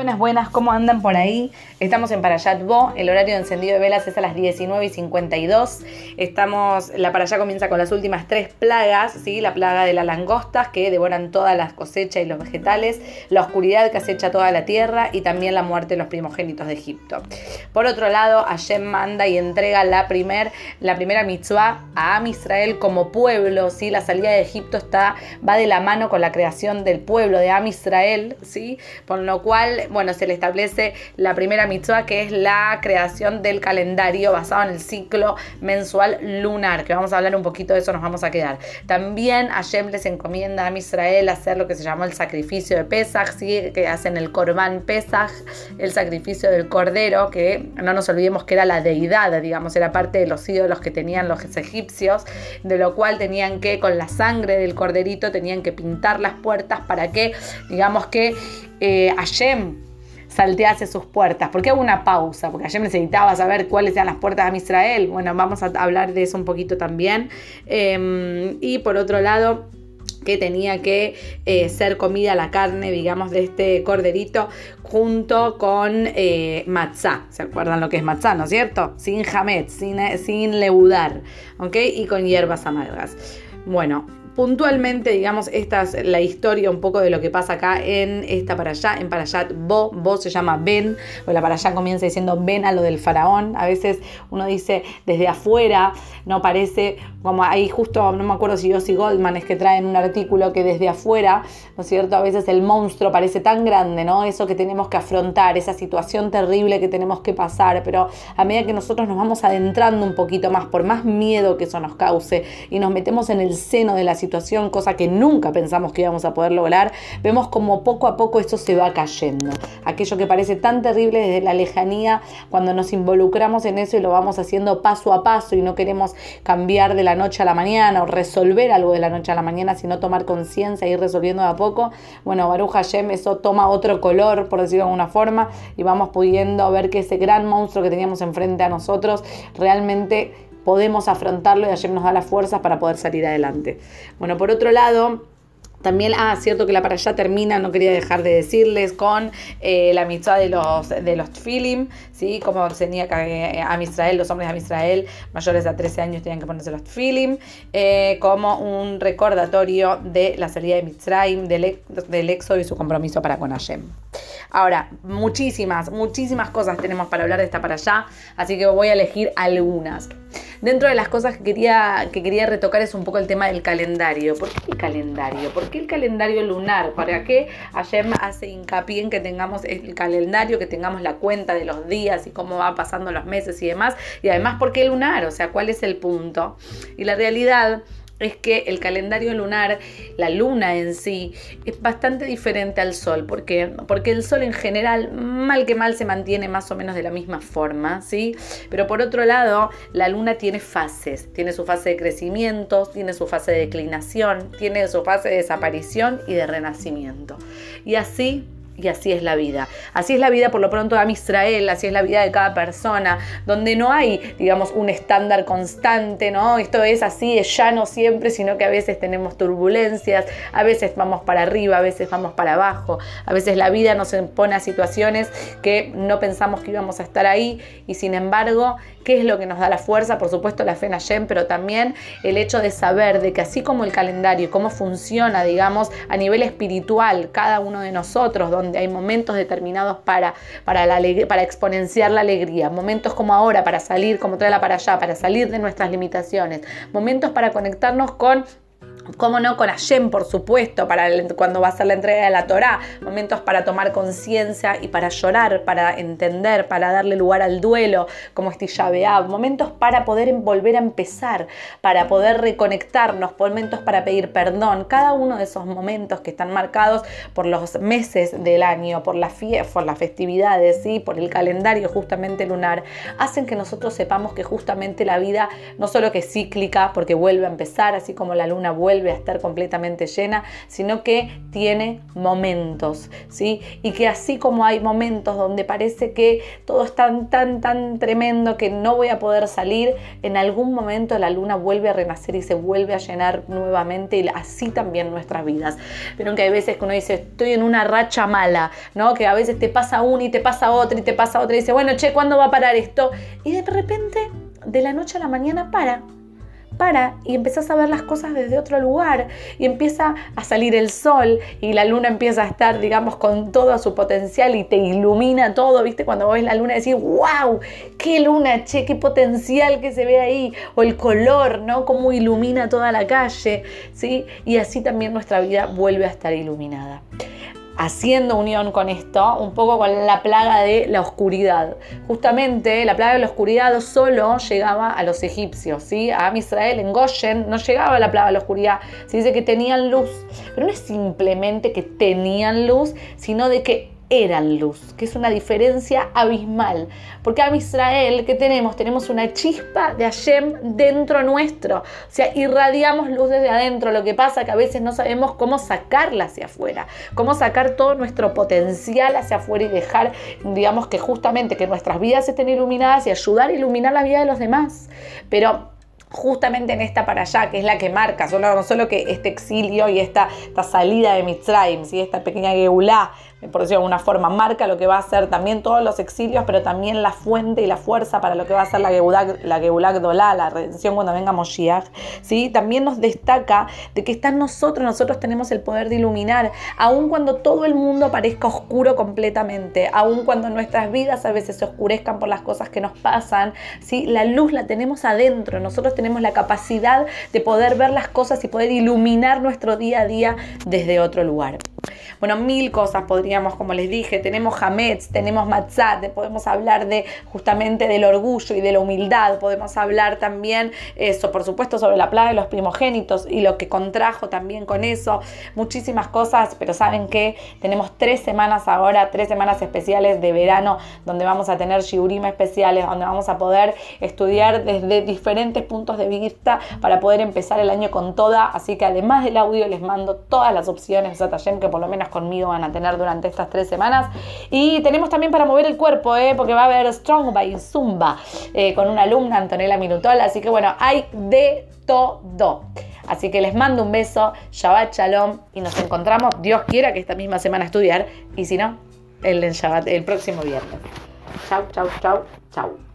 Buenas, buenas, ¿cómo andan por ahí? Estamos en Parayat Bo, el horario de encendido de velas es a las 19 y 52. Estamos, la Parayat comienza con las últimas tres plagas, ¿sí? La plaga de las langostas que devoran todas las cosechas y los vegetales, la oscuridad que acecha toda la tierra y también la muerte de los primogénitos de Egipto. Por otro lado, Hashem manda y entrega la, primer, la primera mitzvah a Am Israel como pueblo, ¿sí? La salida de Egipto está, va de la mano con la creación del pueblo de Am Israel, ¿sí? Por lo cual bueno, se le establece la primera mitzvah que es la creación del calendario basado en el ciclo mensual lunar, que vamos a hablar un poquito de eso, nos vamos a quedar. También Hashem les encomienda a Israel hacer lo que se llamó el sacrificio de Pesach, ¿sí? que hacen el Corban Pesach, el sacrificio del cordero, que no nos olvidemos que era la deidad, digamos, era parte de los ídolos que tenían los egipcios, de lo cual tenían que, con la sangre del corderito, tenían que pintar las puertas para que, digamos que eh, saltease sus puertas. ¿Por qué hago una pausa? Porque Hashem necesitaba saber cuáles eran las puertas de Israel. Bueno, vamos a hablar de eso un poquito también. Em, y por otro lado, que tenía que eh, ser comida la carne, digamos, de este corderito junto con eh, matzá. ¿Se acuerdan lo que es matzá, no es cierto? Sin jamet, sin, sin leudar, ¿ok? Y con hierbas amargas. Bueno, puntualmente, digamos, esta es la historia un poco de lo que pasa acá en esta para allá, en Parayat Bo, Bo se llama Ben, o la para allá comienza diciendo Ben a lo del faraón, a veces uno dice desde afuera, no parece, como ahí justo, no me acuerdo si Yossi Goldman es que traen un artículo que desde afuera, ¿no es cierto? A veces el monstruo parece tan grande, ¿no? Eso que tenemos que afrontar, esa situación terrible que tenemos que pasar, pero a medida que nosotros nos vamos adentrando un poquito más, por más miedo que eso nos cause, y nos metemos en el seno de la situación, cosa que nunca pensamos que íbamos a poder lograr, vemos como poco a poco esto se va cayendo. Aquello que parece tan terrible desde la lejanía, cuando nos involucramos en eso y lo vamos haciendo paso a paso y no queremos cambiar de la noche a la mañana o resolver algo de la noche a la mañana, sino tomar conciencia e ir resolviendo de a poco, bueno, Baruch Hashem, eso toma otro color, por decirlo de alguna forma, y vamos pudiendo ver que ese gran monstruo que teníamos enfrente a nosotros realmente podemos afrontarlo y ayer nos da las fuerzas para poder salir adelante. Bueno, por otro lado, también, ah, cierto que la para allá termina, no quería dejar de decirles, con eh, la amistad de los, de los tfilim, ¿sí? Como tenía que eh, a Israel, los hombres de Israel mayores de 13 años tenían que ponerse los tfilim, eh, como un recordatorio de la salida de Mitzrayim, del, del éxodo y su compromiso para con Hashem. Ahora, muchísimas, muchísimas cosas tenemos para hablar de esta para allá, así que voy a elegir algunas. Dentro de las cosas que quería, que quería retocar es un poco el tema del calendario. ¿Por qué el calendario? ¿Por qué el calendario lunar? ¿Para qué ayer hace hincapié en que tengamos el calendario, que tengamos la cuenta de los días y cómo va pasando los meses y demás? Y además, ¿por qué lunar? O sea, ¿cuál es el punto? Y la realidad es que el calendario lunar, la luna en sí, es bastante diferente al sol. ¿Por qué? Porque el sol en general, mal que mal, se mantiene más o menos de la misma forma, ¿sí? Pero por otro lado, la luna tiene fases. Tiene su fase de crecimiento, tiene su fase de declinación, tiene su fase de desaparición y de renacimiento. Y así y así es la vida. Así es la vida por lo pronto de Israel, así es la vida de cada persona, donde no hay, digamos, un estándar constante, ¿no? Esto es así, es llano siempre, sino que a veces tenemos turbulencias, a veces vamos para arriba, a veces vamos para abajo, a veces la vida nos pone a situaciones que no pensamos que íbamos a estar ahí y sin embargo, ¿qué es lo que nos da la fuerza? Por supuesto la fe en Hashem, pero también el hecho de saber de que así como el calendario, cómo funciona, digamos, a nivel espiritual, cada uno de nosotros, donde hay momentos determinados para, para, la, para exponenciar la alegría, momentos como ahora para salir, como traerla para allá, para salir de nuestras limitaciones, momentos para conectarnos con Cómo no, con Hashem, por supuesto, para cuando va a ser la entrega de la Torá, momentos para tomar conciencia y para llorar, para entender, para darle lugar al duelo, como este Yabeab, momentos para poder volver a empezar, para poder reconectarnos, momentos para pedir perdón. Cada uno de esos momentos que están marcados por los meses del año, por las, por las festividades, ¿sí? por el calendario justamente lunar, hacen que nosotros sepamos que justamente la vida no solo que es cíclica, porque vuelve a empezar, así como la luna vuelve vuelve a estar completamente llena, sino que tiene momentos, ¿sí? Y que así como hay momentos donde parece que todo es tan, tan, tan tremendo que no voy a poder salir, en algún momento la luna vuelve a renacer y se vuelve a llenar nuevamente y así también nuestras vidas. Pero que hay veces que uno dice, estoy en una racha mala, ¿no? Que a veces te pasa una y te pasa otra y te pasa otra y dice, bueno, che, ¿cuándo va a parar esto? Y de repente, de la noche a la mañana, para para y empezás a ver las cosas desde otro lugar y empieza a salir el sol y la luna empieza a estar, digamos, con todo su potencial y te ilumina todo, ¿viste? Cuando ves la luna decís, wow, qué luna, che, qué potencial que se ve ahí, o el color, ¿no? Cómo ilumina toda la calle, ¿sí? Y así también nuestra vida vuelve a estar iluminada haciendo unión con esto, un poco con la plaga de la oscuridad. Justamente la plaga de la oscuridad solo llegaba a los egipcios, ¿sí? A Israel, en Goshen, no llegaba la plaga de la oscuridad. Se dice que tenían luz, pero no es simplemente que tenían luz, sino de que eran luz, que es una diferencia abismal. Porque a Israel, ¿qué tenemos? Tenemos una chispa de Hashem dentro nuestro. O sea, irradiamos luz desde adentro. Lo que pasa que a veces no sabemos cómo sacarla hacia afuera, cómo sacar todo nuestro potencial hacia afuera y dejar, digamos, que justamente que nuestras vidas estén iluminadas y ayudar a iluminar la vida de los demás. Pero justamente en esta para allá, que es la que marca, solo, no solo que este exilio y esta, esta salida de Mitzrayim, ¿sí? esta pequeña geulá por decirlo de alguna forma, marca lo que va a ser también todos los exilios, pero también la fuente y la fuerza para lo que va a ser la Geulag, la Dolá, la redención cuando venga Moshiach, ¿sí? También nos destaca de que está nosotros, nosotros tenemos el poder de iluminar, aun cuando todo el mundo parezca oscuro completamente, aun cuando nuestras vidas a veces se oscurezcan por las cosas que nos pasan, ¿sí? La luz la tenemos adentro, nosotros tenemos la capacidad de poder ver las cosas y poder iluminar nuestro día a día desde otro lugar. Bueno, mil cosas podríamos, como les dije, tenemos Hametz, tenemos Matzat, podemos hablar de justamente del orgullo y de la humildad, podemos hablar también eso, por supuesto, sobre la plaga de los primogénitos y lo que contrajo también con eso, muchísimas cosas, pero saben que tenemos tres semanas ahora, tres semanas especiales de verano, donde vamos a tener shiurim especiales, donde vamos a poder estudiar desde diferentes puntos de vista para poder empezar el año con toda, así que además del audio les mando todas las opciones, que por lo menos conmigo van a tener durante estas tres semanas. Y tenemos también para mover el cuerpo, ¿eh? porque va a haber Strong by Zumba eh, con una alumna, Antonella Minutola. Así que bueno, hay de todo. Así que les mando un beso, Shabbat Shalom y nos encontramos, Dios quiera que esta misma semana estudiar y si no, el, el próximo viernes. Chau, chau, chau, chau.